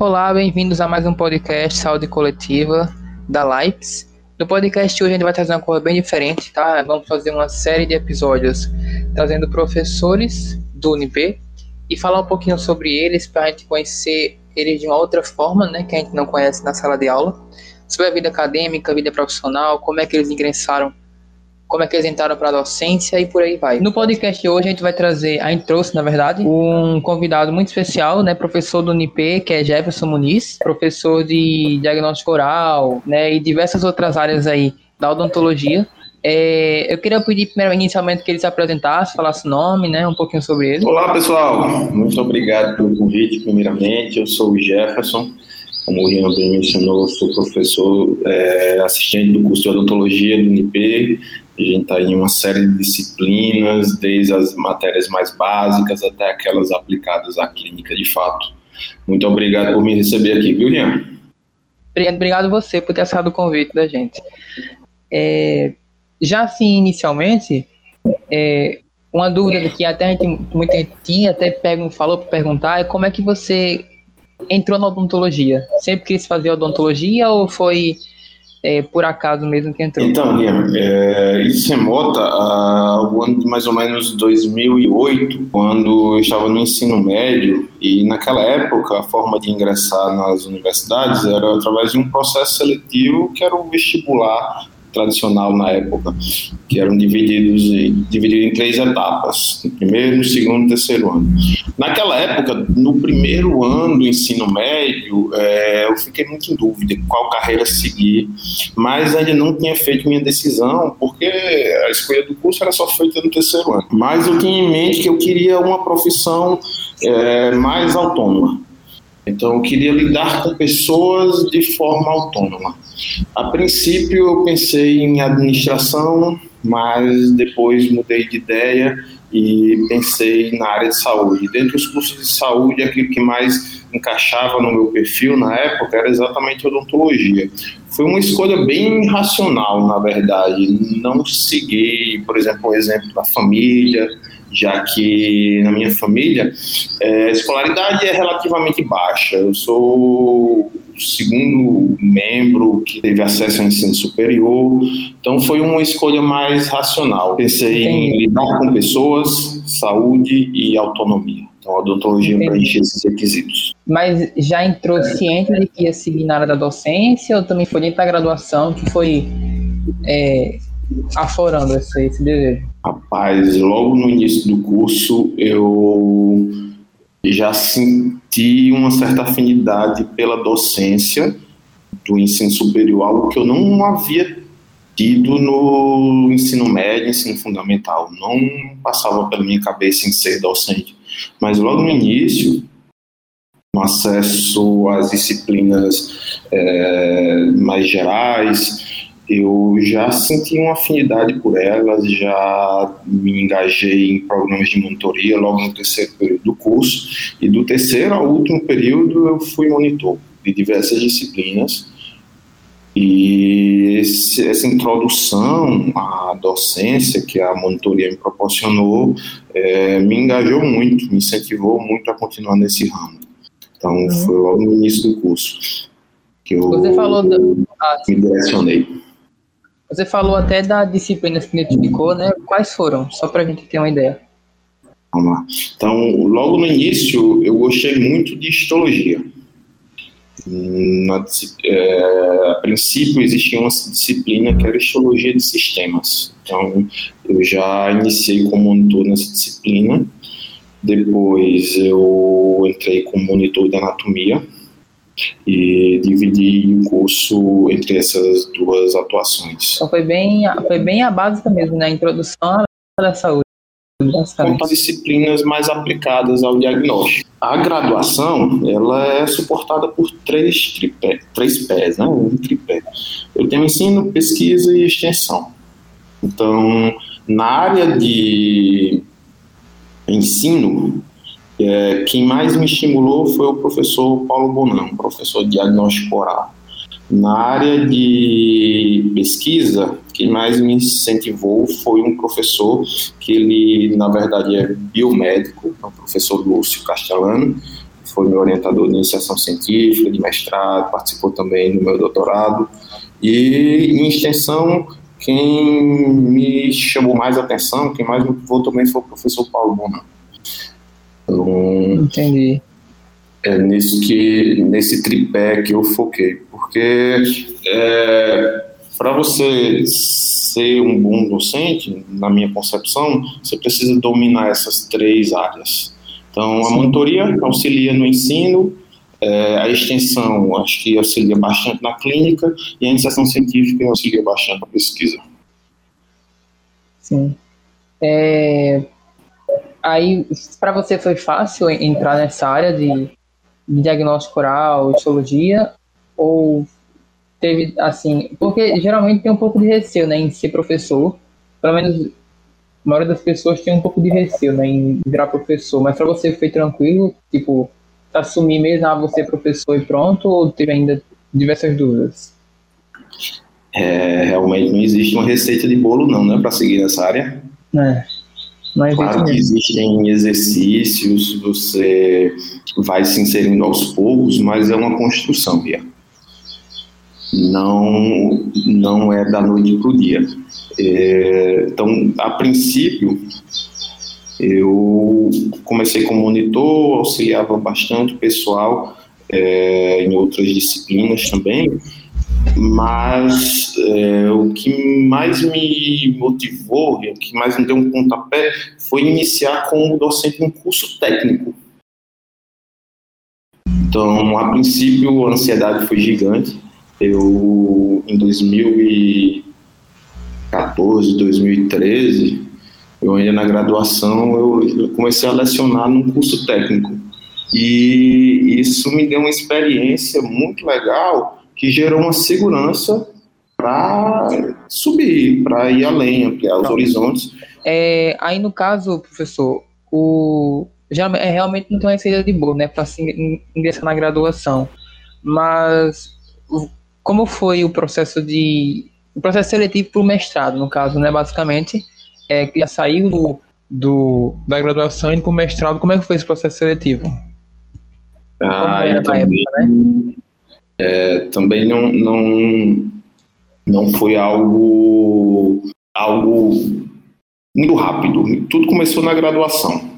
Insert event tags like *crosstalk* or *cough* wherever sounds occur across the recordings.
Olá, bem-vindos a mais um podcast Saúde Coletiva da Lights. No podcast hoje a gente vai trazer uma coisa bem diferente, tá? Vamos fazer uma série de episódios trazendo professores do UNB e falar um pouquinho sobre eles para a gente conhecer eles de uma outra forma, né, que a gente não conhece na sala de aula, sobre a vida acadêmica, vida profissional, como é que eles ingressaram como é que eles entraram para a docência e por aí vai. No podcast de hoje a gente vai trazer, a gente trouxe, na verdade, um convidado muito especial, né, professor do UNIP, que é Jefferson Muniz, professor de diagnóstico oral, né, e diversas outras áreas aí da odontologia. É, eu queria pedir primeiro, inicialmente que ele se apresentasse, falasse o nome, né, um pouquinho sobre ele. Olá, pessoal. Muito obrigado pelo convite, primeiramente. Eu sou o Jefferson. Como o Rian bem mencionou, sou professor é, assistente do curso de odontologia do UNIP a gente está em uma série de disciplinas, desde as matérias mais básicas até aquelas aplicadas à clínica de fato. Muito obrigado por me receber aqui, viu, Rian? Obrigado você por ter aceitado o convite da gente. É, já assim, inicialmente, é, uma dúvida que até a gente, muita gente tinha, até pego, falou para perguntar, é como é que você entrou na odontologia? Sempre quis fazer odontologia ou foi é, por acaso mesmo que entrou? Então, Ian, é, isso remota ao ano de mais ou menos 2008, quando eu estava no ensino médio, e naquela época a forma de ingressar nas universidades era através de um processo seletivo que era o vestibular tradicional na época, que eram divididos, divididos em três etapas, no primeiro, no segundo e terceiro ano. Naquela época, no primeiro ano do ensino médio, é, eu fiquei muito em dúvida qual carreira seguir, mas ainda não tinha feito minha decisão, porque a escolha do curso era só feita no terceiro ano. Mas eu tinha em mente que eu queria uma profissão é, mais autônoma. Então, eu queria lidar com pessoas de forma autônoma. A princípio, eu pensei em administração, mas depois mudei de ideia e pensei na área de saúde. Dentre os cursos de saúde, aquilo que mais encaixava no meu perfil na época era exatamente odontologia. Foi uma escolha bem racional, na verdade. Não segui, por exemplo, o exemplo da família, já que na minha família é, a escolaridade é relativamente baixa. Eu sou o segundo membro que teve acesso ao ensino superior, então foi uma escolha mais racional. Pensei Entendi. em lidar com pessoas, saúde e autonomia. Então a odontologia preenche esses requisitos. Mas já entrou ciente de que ia seguir na área da docência ou também foi dentro da graduação que foi é, aflorando esse, esse desejo? Rapaz, logo no início do curso eu já senti uma certa afinidade pela docência do ensino superior, algo que eu não havia tido no ensino médio, ensino fundamental. Não passava pela minha cabeça em ser docente. Mas logo no início, no acesso às disciplinas é, mais gerais, eu já senti uma afinidade por elas, já me engajei em programas de monitoria logo no terceiro período do curso, e do terceiro ao último período eu fui monitor de diversas disciplinas. E esse, essa introdução à docência que a monitoria me proporcionou é, me engajou muito, me incentivou muito a continuar nesse ramo. Então, uhum. foi logo no início do curso que eu Você falou do... me direcionei. Você falou até da disciplina que identificou, né? Quais foram? Só para a gente ter uma ideia. Vamos lá. Então, logo no início, eu gostei muito de histologia. Na, é, a princípio, existia uma disciplina que era histologia de sistemas. Então, eu já iniciei como monitor nessa disciplina. Depois, eu entrei como monitor de anatomia e dividi o curso entre essas duas atuações. Então foi bem, foi bem a básica mesmo, né? A introdução da saúde. As disciplinas mais aplicadas ao diagnóstico. A graduação, ela é suportada por três, tripé, três pés, né? Um tripé. Eu tenho ensino, pesquisa e extensão. Então, na área de ensino, é, quem mais me estimulou foi o professor Paulo Bonan, professor de diagnóstico oral. Na área de pesquisa, quem mais me incentivou foi um professor que ele, na verdade, é biomédico, é o professor Lúcio Castellano, foi meu orientador de iniciação científica, de mestrado, participou também do meu doutorado. E em extensão, quem me chamou mais atenção, quem mais me motivou também foi o professor Paulo Bona. Então, Entendi. É nisso que, nesse tripé que eu foquei, porque é, para você ser um bom docente, na minha concepção, você precisa dominar essas três áreas. Então, a monitoria auxilia no ensino, é, a extensão acho que auxilia bastante na clínica e a iniciação científica auxilia bastante na pesquisa. Sim. É, aí, para você foi fácil entrar nessa área de, de diagnóstico oral, histologia, ou teve, assim, porque geralmente tem um pouco de receio, né, em ser professor, pelo menos a maioria das pessoas tem um pouco de receio, né, em virar professor, mas para você foi tranquilo, tipo, assumir mesmo, ah, você é professor e pronto, ou teve ainda diversas dúvidas? É, realmente não existe uma receita de bolo não, né, para seguir nessa área. É. Mas claro que existem exercícios, você vai se inserindo aos poucos, mas é uma construção, Bia. Não, não é da noite para o dia. É, então, a princípio, eu comecei como monitor, auxiliava bastante o pessoal é, em outras disciplinas também, mas é, o que mais me motivou, o que mais me deu um pontapé, foi iniciar como docente um curso técnico. Então, a princípio, a ansiedade foi gigante. Eu, em 2014, 2013, eu ainda na graduação, eu comecei a lecionar num curso técnico. E isso me deu uma experiência muito legal que gerou uma segurança para subir, para ir além, ampliar os horizontes. É, aí no caso, professor, o já é, realmente não tem uma receita de bolo, né, para se ingressar na graduação. Mas como foi o processo de o processo seletivo para o mestrado, no caso, né, basicamente? é, que já saiu do, do, da graduação e para o mestrado, como é que foi esse processo seletivo? Ah, também, época, né? É, também não, não, não foi algo, algo muito rápido. Tudo começou na graduação.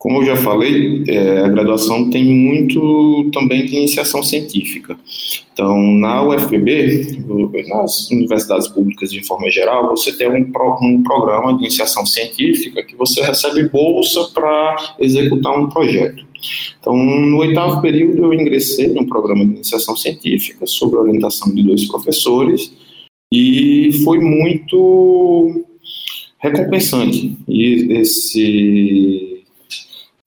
Como eu já falei, é, a graduação tem muito também de iniciação científica. Então, na UFPB, nas universidades públicas de forma geral, você tem um, um programa de iniciação científica que você recebe bolsa para executar um projeto. Então, no oitavo período, eu ingressei no programa de iniciação científica, sob orientação de dois professores, e foi muito recompensante. E esse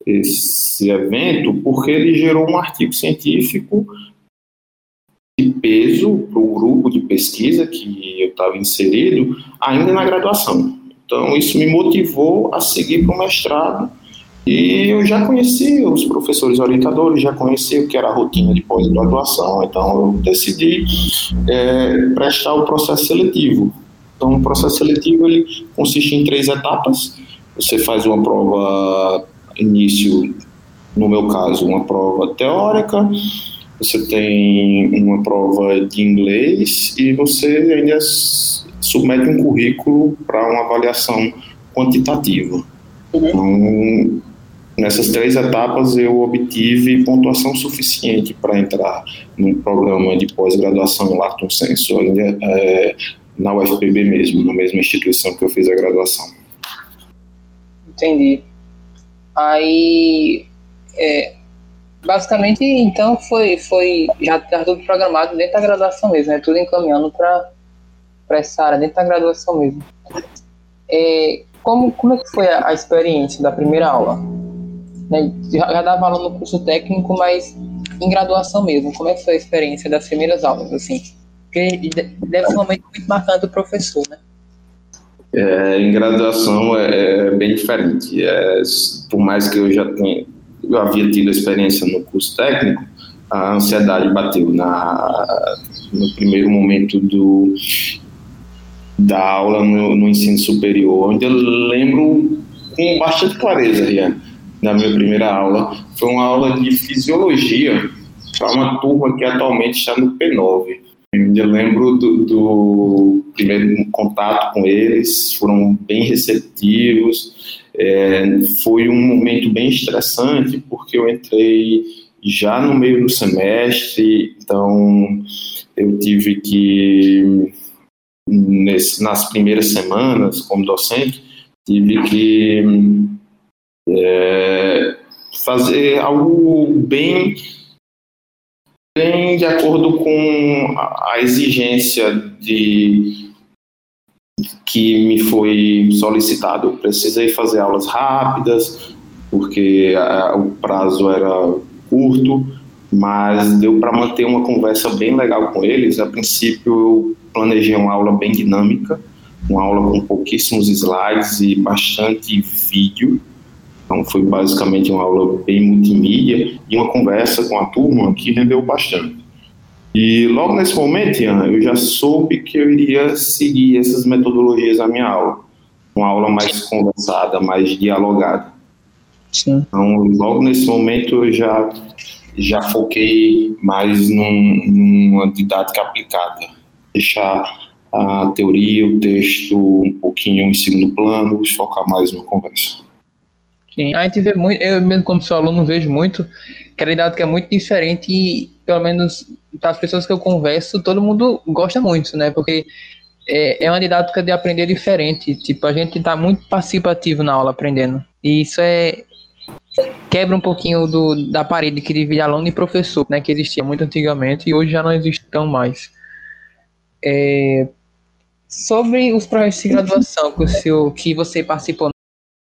esse evento porque ele gerou um artigo científico de peso para o grupo de pesquisa que eu estava inserido ainda na graduação. Então, isso me motivou a seguir para o mestrado. E eu já conhecia os professores orientadores, já conhecia o que era a rotina de pós-graduação, então eu decidi é, prestar o processo seletivo. Então, o processo seletivo ele consiste em três etapas. Você faz uma prova início, no meu caso, uma prova teórica, você tem uma prova de inglês e você ainda submete um currículo para uma avaliação quantitativa. Uhum. Então, nessas três etapas eu obtive pontuação suficiente para entrar no programa de pós-graduação em Lato Senso, ainda é, na UFPB mesmo, na mesma instituição que eu fiz a graduação. Entendi. Aí, é, basicamente, então foi, foi já tá tudo programado dentro da graduação mesmo, né? Tudo encaminhando para essa área, dentro da graduação mesmo. É, como, como é que foi a, a experiência da primeira aula? Né? Já, já dava aula no curso técnico, mas em graduação mesmo, como é que foi a experiência das primeiras aulas, assim? Porque deve ser um momento muito marcante do professor, né? É, em graduação é, é bem diferente. É, por mais que eu já tenha, eu havia tido experiência no curso técnico, a ansiedade bateu na, no primeiro momento do, da aula no, no ensino superior. Eu ainda lembro com bastante clareza, Rian. na minha primeira aula. Foi uma aula de fisiologia para uma turma que atualmente está no P9. Eu lembro do, do, primeiro contato com eles, foram bem receptivos. É, foi um momento bem estressante, porque eu entrei já no meio do semestre, então eu tive que, nesse, nas primeiras semanas, como docente, tive que é, fazer algo bem bem de acordo com a exigência de que me foi solicitado. Eu precisei fazer aulas rápidas, porque a, o prazo era curto, mas deu para manter uma conversa bem legal com eles. A princípio, eu planejei uma aula bem dinâmica, uma aula com pouquíssimos slides e bastante vídeo então foi basicamente uma aula bem multimídia e uma conversa com a turma que rendeu bastante. E logo nesse momento, Ian, eu já soube que eu iria seguir essas metodologias na minha aula. Uma aula mais conversada, mais dialogada. Sim. Então, logo nesse momento, eu já, já foquei mais num, numa didática aplicada. Deixar a teoria, o texto um pouquinho em segundo plano focar mais na conversa. Sim, a gente vê muito, eu mesmo como seu aluno vejo muito, que a didática é muito diferente e, pelo menos, das pessoas que eu converso, todo mundo gosta muito, né? Porque é, é uma didática de aprender diferente. Tipo, a gente está muito participativo na aula aprendendo. E isso é. quebra um pouquinho do, da parede que divide aluno e professor, né? Que existia muito antigamente e hoje já não existe tão mais. É, sobre os projetos de graduação que, o seu, que você participou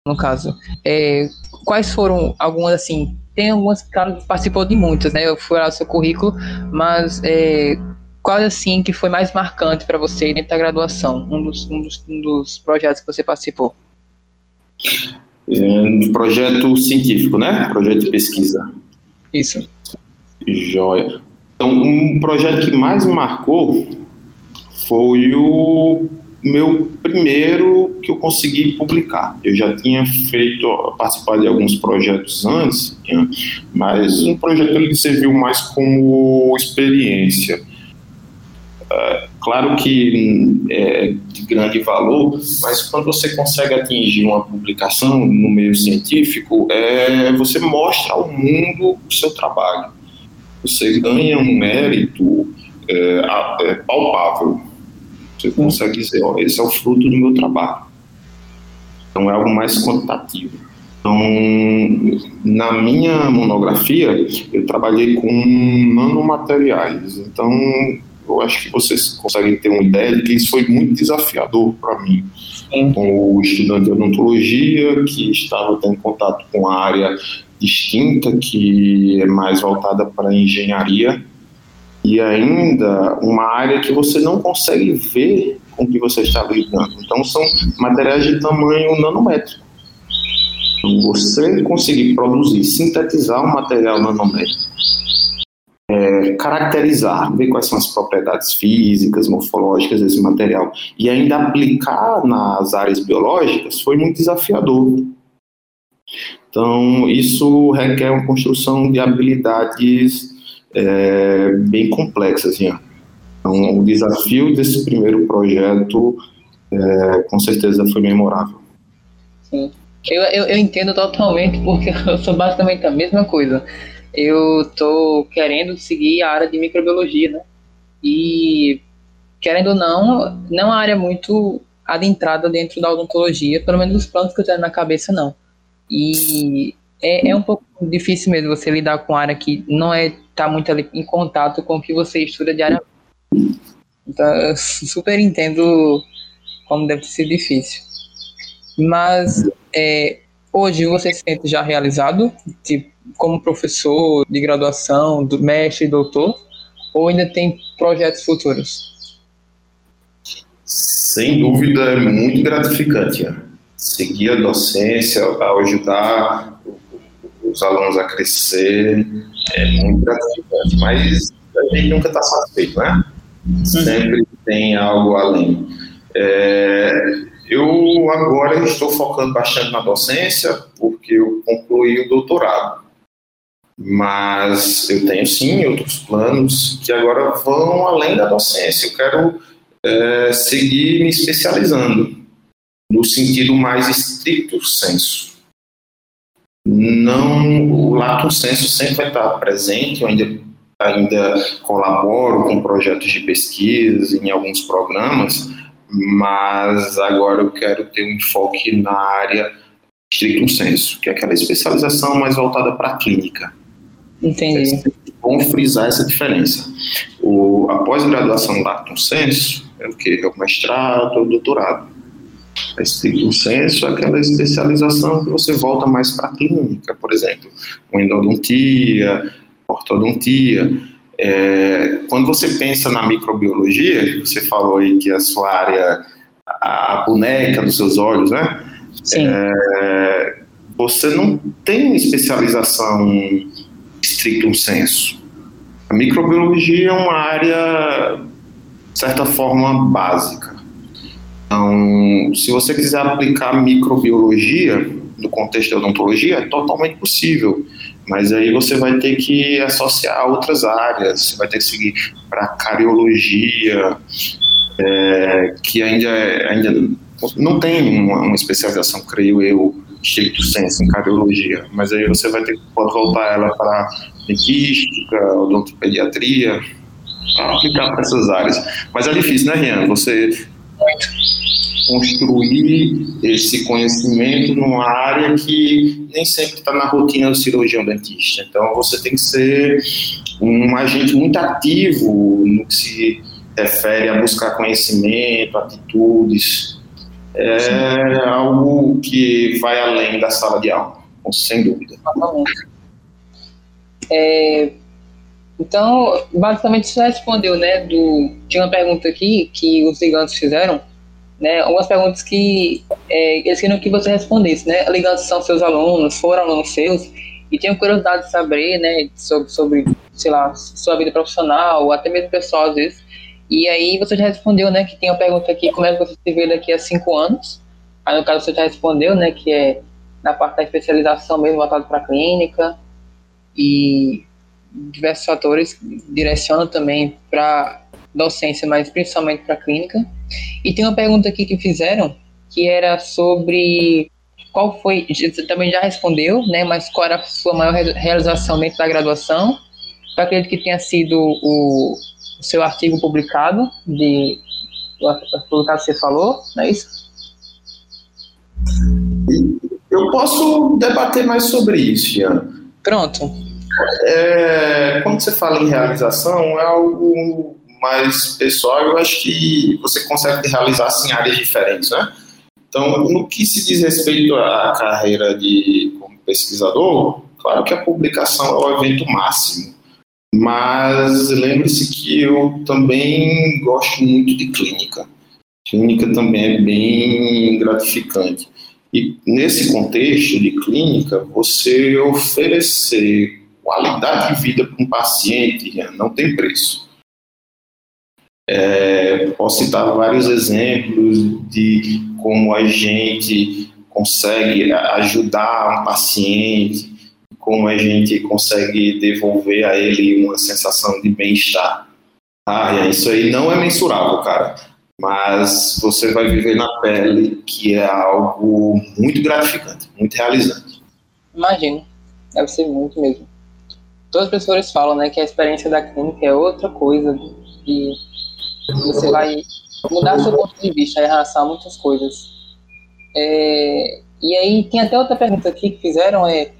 no caso. É, quais foram algumas, assim, tem algumas, claro, participou de muitas, né? Eu fui lá no seu currículo, mas é, qual, assim, que foi mais marcante para você dentro da graduação? Um dos, um dos, um dos projetos que você participou? É, projeto científico, né? Projeto de pesquisa. Isso. Joia. Então, um projeto que mais me marcou foi o meu primeiro que eu consegui publicar. Eu já tinha feito, participado de alguns projetos antes, mas um projeto ele serviu mais como experiência. É, claro que é de grande valor, mas quando você consegue atingir uma publicação no meio científico, é, você mostra ao mundo o seu trabalho. Você ganha um mérito é, é palpável você consegue dizer, ó, esse é o fruto do meu trabalho. Então é algo mais quantitativo. Então, na minha monografia, eu trabalhei com nanomateriais. Então, eu acho que vocês conseguem ter uma ideia de que isso foi muito desafiador para mim. Sim. Com o estudante de odontologia, que estava tendo contato com a área distinta, que é mais voltada para a engenharia, e ainda uma área que você não consegue ver com que você está lidando. Então, são materiais de tamanho nanométrico. Então, você conseguir produzir, sintetizar um material nanométrico, é, caracterizar, ver quais são as propriedades físicas, morfológicas desse material e ainda aplicar nas áreas biológicas foi muito desafiador. Então, isso requer uma construção de habilidades é, bem complexas. Assim, então, o desafio desse primeiro projeto, é, com certeza, foi memorável. Sim. Eu, eu, eu, entendo totalmente, porque *laughs* eu sou basicamente a mesma coisa. Eu estou querendo seguir a área de microbiologia, né? E, querendo ou não, não é uma área muito adentrada dentro da odontologia, pelo menos os planos que eu tenho na cabeça, não. E é, é um pouco difícil mesmo você lidar com área que não é tá muito ali em contato com o que você estuda diariamente. Então, eu super entendo como deve ser difícil. Mas é, hoje você se sente já realizado, tipo, como professor de graduação, do mestre, doutor, ou ainda tem projetos futuros? Sem dúvida, é muito gratificante. Seguir a docência, ajudar os alunos a crescer, é muito gratificante, mas a gente nunca está satisfeito, né? Sempre tem algo além. É, Eu agora estou focando bastante na docência, porque eu concluí o doutorado. Mas eu tenho sim outros planos que agora vão além da docência. Eu quero é, seguir me especializando no sentido mais estricto senso. Não, o lato senso sempre vai estar presente, eu ainda, ainda colaboro com projetos de pesquisa em alguns programas, mas agora eu quero ter um enfoque na área estricto senso, que é aquela especialização mais voltada para a clínica. Entendi. Bom frisar essa diferença. O, a pós-graduação lato senso é o que? É o mestrado, o doutorado. A estricto senso é aquela especialização que você volta mais para a clínica, por exemplo, endodontia, ortodontia. É, quando você pensa na microbiologia, você falou aí que a sua área, a boneca dos seus olhos, né? Sim. É, você não tem especialização estricto senso. A microbiologia é uma área, de certa forma, básica. Então, se você quiser aplicar microbiologia no contexto da odontologia, é totalmente possível. Mas aí você vai ter que associar outras áreas, você vai ter que seguir para cariologia, é, que ainda, ainda não tem uma, uma, especialização, creio eu, estricto senso em cardiologia, mas aí você vai ter que voltar ela para dentística, odontopediatria, aplicar para essas áreas. Mas é difícil, né, Rian? Você construir esse conhecimento numa área que nem sempre está na rotina do cirurgião dentista. Então, você tem que ser um agente muito ativo no que se refere a buscar conhecimento, atitudes. É Sim. algo que vai além da sala de aula, sem dúvida. É, então, basicamente, você respondeu, né? Do, tinha uma pergunta aqui que os ligantes fizeram né, algumas perguntas que é, eles queriam que você respondesse, né, ligando são seus alunos, foram alunos seus, e tinham curiosidade de saber, né, sobre, sobre, sei lá, sua vida profissional, até mesmo pessoal, às vezes, e aí você já respondeu, né, que tem uma pergunta aqui, como é que você se vê daqui a cinco anos, aí no caso você já respondeu, né, que é na parte da especialização mesmo, voltado para a clínica, e diversos fatores direcionam também para docência, mas principalmente para a clínica. E tem uma pergunta aqui que fizeram, que era sobre qual foi, você também já respondeu, né, mas qual era a sua maior realização dentro da graduação? Eu acredito que tenha sido o, o seu artigo publicado, de, publicado que você falou, não é isso? Eu posso debater mais sobre isso, Ian. Pronto. É, quando você fala em realização, é algo mais pessoal, eu acho que você consegue realizar assim, áreas diferentes, né? Então, no que se diz respeito à carreira de como pesquisador, claro que a publicação é o evento máximo, mas lembre-se que eu também gosto muito de clínica. Clínica também é bem gratificante. E nesse contexto de clínica, você oferecer qualidade de vida para um paciente não tem preço. É, posso citar vários exemplos de como a gente consegue ajudar um paciente, como a gente consegue devolver a ele uma sensação de bem-estar. Ah, isso aí não é mensurável, cara. Mas você vai viver na pele que é algo muito gratificante, muito realizante. Imagino, deve ser muito mesmo. Todas as pessoas falam, né, que a experiência da clínica é outra coisa e você vai mudar seu ponto de vista em relação a muitas coisas. É, e aí tem até outra pergunta aqui que fizeram é,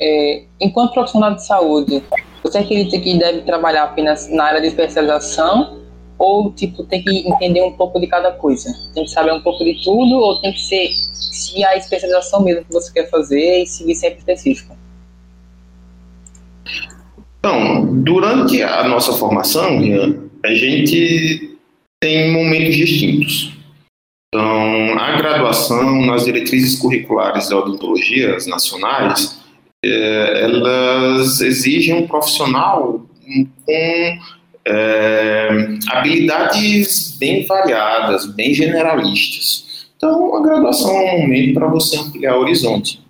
é enquanto profissional de saúde, você acredita que deve trabalhar apenas na área de especialização ou tipo tem que entender um pouco de cada coisa? Tem que saber um pouco de tudo ou tem que ser se a especialização mesmo que você quer fazer e seguir sempre específico? Então, durante a nossa formação, a gente tem momentos distintos. Então, a graduação nas diretrizes curriculares da odontologia nacionais, é, elas exigem um profissional com é, habilidades bem variadas, bem generalistas. Então, a graduação é um momento para você ampliar o horizonte.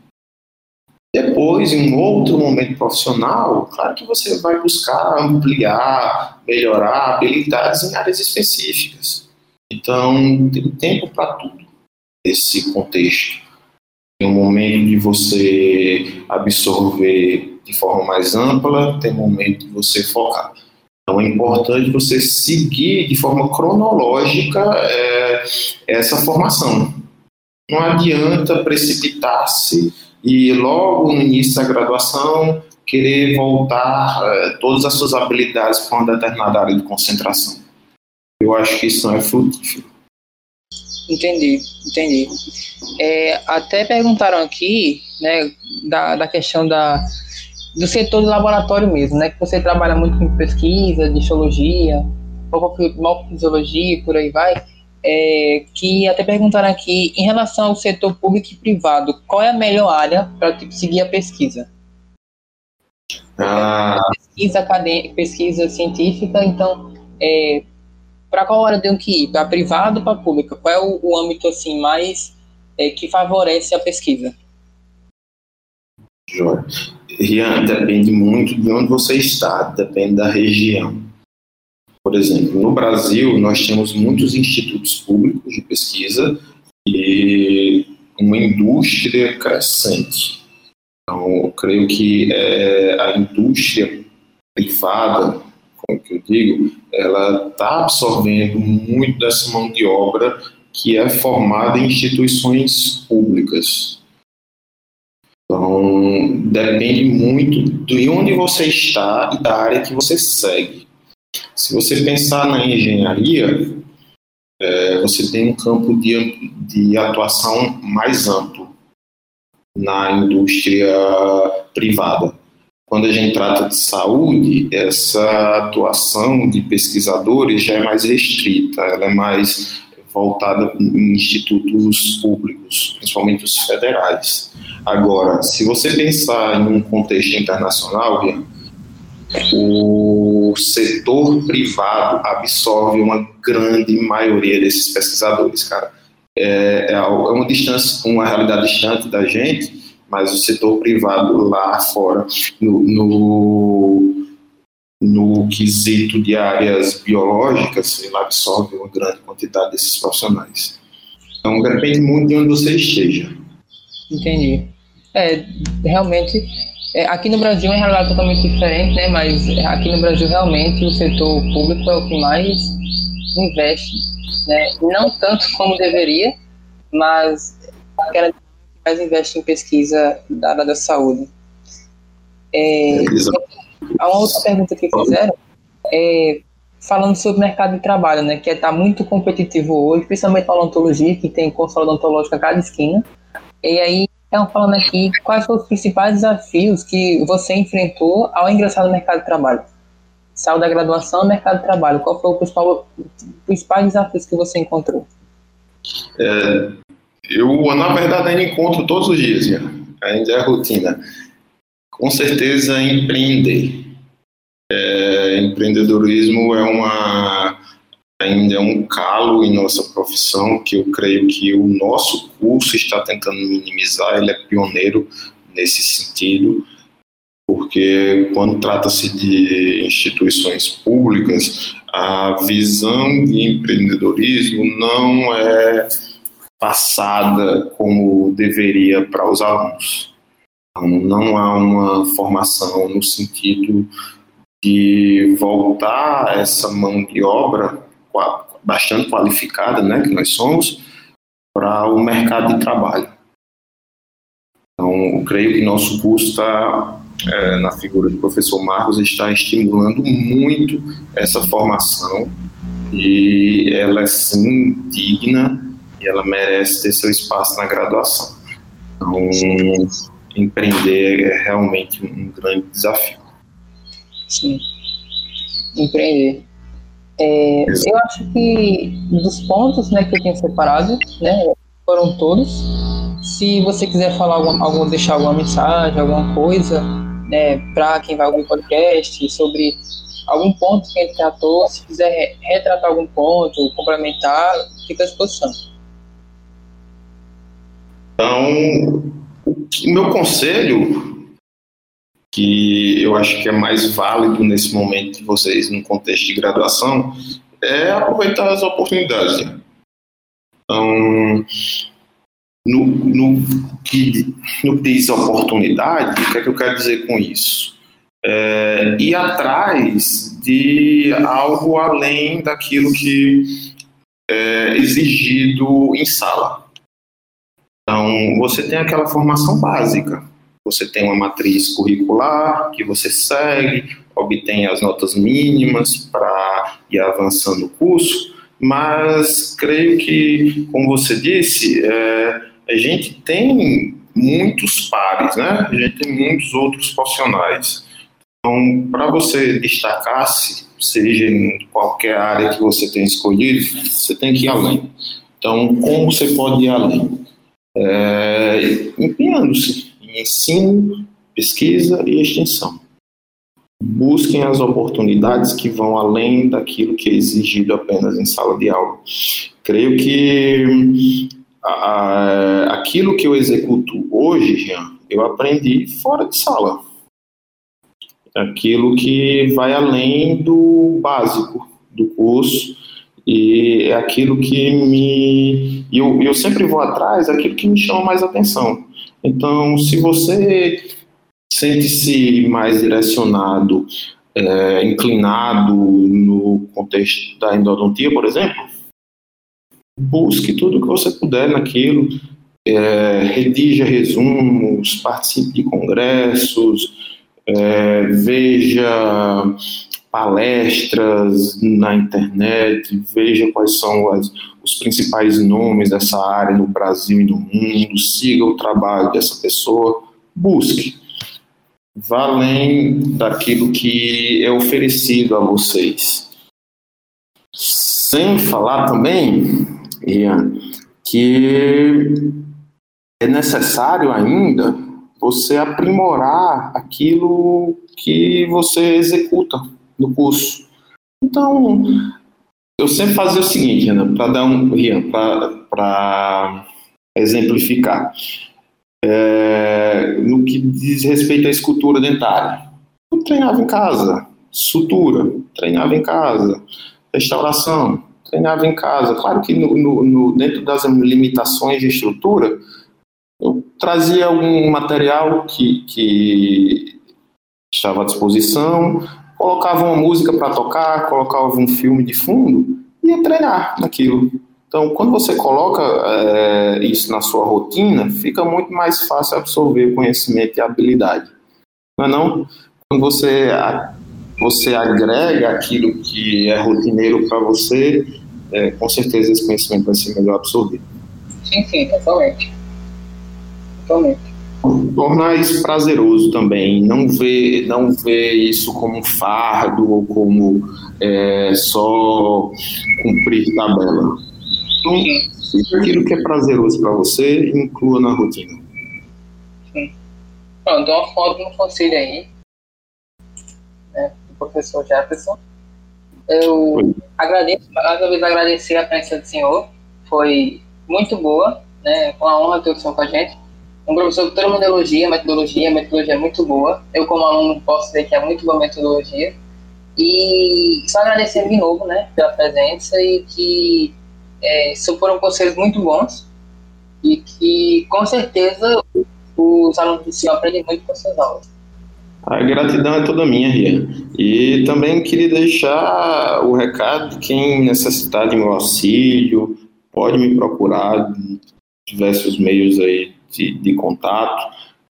Depois, em um outro momento profissional, claro que você vai buscar ampliar, melhorar habilidades em áreas específicas. Então, tem tempo para tudo esse contexto. Tem um momento de você absorver de forma mais ampla, tem um momento de você focar. Então, é importante você seguir de forma cronológica é, essa formação. Não adianta precipitar-se e logo no início da graduação querer voltar é, todas as suas habilidades para uma determinada área de concentração. Eu acho que isso não é frutífero. Entendi, entendi. É, até perguntaram aqui, né, da, da questão da, do setor do laboratório mesmo, né, que você trabalha muito com pesquisa, de histologia, malfisiologia, por aí vai é, que até perguntaram aqui, em relação ao setor público e privado, qual é a melhor área para tipo, seguir a pesquisa? Ah. Pesquisa acadêmica, pesquisa científica, então, é, para qual área tem que ir? Para privado ou para pública? Qual é o, o âmbito assim mais é, que favorece a pesquisa? Joia. Rian, depende muito de onde você está, depende da região. Por exemplo, no Brasil, nós temos muitos institutos públicos de pesquisa e uma indústria crescente. Então, eu creio que é, a indústria privada, como que eu digo, ela está absorvendo muito dessa mão de obra que é formada em instituições públicas. Então, depende muito de onde você está e da área que você segue. Se você pensar na engenharia, é, você tem um campo de, de atuação mais amplo na indústria privada. Quando a gente trata de saúde, essa atuação de pesquisadores já é mais restrita, ela é mais voltada em institutos públicos, principalmente os federais. Agora, se você pensar em um contexto internacional, o setor privado absorve uma grande maioria desses pesquisadores, cara. É, é uma distância, uma realidade distante da gente, mas o setor privado lá fora, no, no, no quesito de áreas biológicas, ele absorve uma grande quantidade desses profissionais. Então, depende muito de onde você esteja. Entendi. É, realmente é, aqui no Brasil é uma realidade totalmente diferente, né? Mas aqui no Brasil realmente o setor público é o que mais investe, né? Não tanto *laughs* como deveria, mas aquela que mais investe em pesquisa da área da saúde. É, a outra pergunta que fizeram é falando sobre o mercado de trabalho, né? Que está muito competitivo hoje, principalmente a odontologia, que tem consulta odontológica a cada esquina. E aí então, falando aqui, quais foram os principais desafios que você enfrentou ao ingressar no mercado de trabalho? Saiu da graduação no mercado de trabalho, qual foi o principal, principais desafios que você encontrou? É, eu, na verdade, ainda encontro todos os dias, ainda é rotina. Com certeza, empreender. É, empreendedorismo é uma ainda é um calo em nossa profissão que eu creio que o nosso curso está tentando minimizar, ele é pioneiro nesse sentido, porque quando trata-se de instituições públicas, a visão de empreendedorismo não é passada como deveria para os alunos. Então, não há uma formação no sentido de voltar essa mão de obra bastante qualificada, né, que nós somos, para o mercado de trabalho. Então, creio que nosso curso está, é, na figura do professor Marcos, está estimulando muito essa formação e ela é sim digna e ela merece ter seu espaço na graduação. Então, empreender é realmente um grande desafio. Sim, empreender. É, eu acho que dos pontos né, que eu tinha separado, né, foram todos. Se você quiser falar algum, deixar alguma mensagem, alguma coisa, né, para quem vai ouvir o podcast, sobre algum ponto que gente tratou, se quiser retratar algum ponto, complementar, fica à disposição. Então, o meu conselho, que eu acho que é mais válido nesse momento de vocês, no contexto de graduação, é aproveitar as oportunidades. Então, no, no, que, no que diz oportunidade, o que é que eu quero dizer com isso? É, ir atrás de algo além daquilo que é exigido em sala. Então, você tem aquela formação básica. Você tem uma matriz curricular que você segue, obtém as notas mínimas para ir avançando o curso, mas creio que, como você disse, é, a gente tem muitos pares, né? A gente tem muitos outros profissionais. Então, para você destacar-se, seja em qualquer área que você tenha escolhido, você tem que ir além. Então, como você pode ir além? É, empenhando-se em ensino, pesquisa e extensão. Busquem as oportunidades que vão além daquilo que é exigido apenas em sala de aula. Creio que a, aquilo que eu executo hoje, Jean, eu aprendi fora de sala. Aquilo que vai além do básico do curso e é aquilo que me. Eu, eu sempre vou atrás daquilo que me chama mais atenção. Então, se você sente-se mais direcionado, é, inclinado no contexto da endodontia, por exemplo, busque tudo que você puder naquilo, é, redija resumos, participe de congressos, é, veja palestras na internet, veja quais são as, os principais nomes dessa área no Brasil e no mundo, siga o trabalho dessa pessoa, busque. Vá além daquilo que é oferecido a vocês. Sem falar também Ian, que é necessário ainda você aprimorar aquilo que você executa no curso. Então, eu sempre fazia o seguinte, para dar um para exemplificar, é, no que diz respeito à escultura dentária, eu treinava em casa, sutura, treinava em casa, restauração, treinava em casa. Claro que no, no, no, dentro das limitações de estrutura, eu trazia algum material que, que estava à disposição, colocava uma música para tocar, colocava um filme de fundo e ia treinar naquilo. Então, quando você coloca é, isso na sua rotina, fica muito mais fácil absorver conhecimento e habilidade. Não é não? Quando você você agrega aquilo que é rotineiro para você, é, com certeza esse conhecimento vai ser melhor absorvido. Sim, sim, totalmente. Totalmente. Tornar isso prazeroso também, não ver, não ver isso como um fardo ou como é, só cumprir tabela. Então, se aquilo que é prazeroso para você, inclua na rotina. Sim. Pronto, uma foto no conselho aí, né, do professor Jefferson. Eu Oi. agradeço, mais uma vez agradecer a presença do senhor, foi muito boa, né, com a honra ter o senhor com a gente. Um professor mundo elogia, metodologia, metodologia é muito boa. Eu, como aluno, posso dizer que é muito boa metodologia. E só agradecer de novo, né, pela presença e que é, foram conselhos muito bons e que, com certeza, os alunos do senhor aprendem muito com suas aulas. A gratidão é toda minha, Ria. E também queria deixar o recado: quem necessitar de meu auxílio, pode me procurar diversos meios aí de, de contato,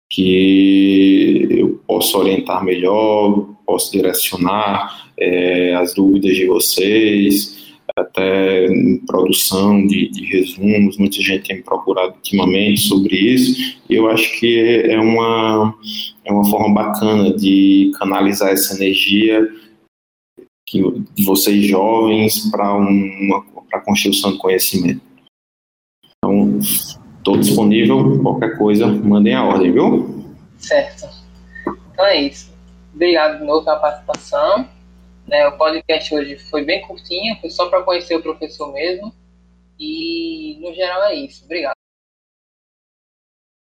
que eu posso orientar melhor, posso direcionar é, as dúvidas de vocês até produção de, de, resumos, muita gente tem procurado ultimamente sobre isso, e eu acho que é uma, é uma forma bacana de canalizar essa energia que, de vocês jovens para uma para a construção do conhecimento. Então, estou disponível, qualquer coisa, mandem a ordem, viu? Certo. Então é isso. Obrigado de novo pela participação. Né, o podcast hoje foi bem curtinho, foi só para conhecer o professor mesmo. E no geral é isso. Obrigado.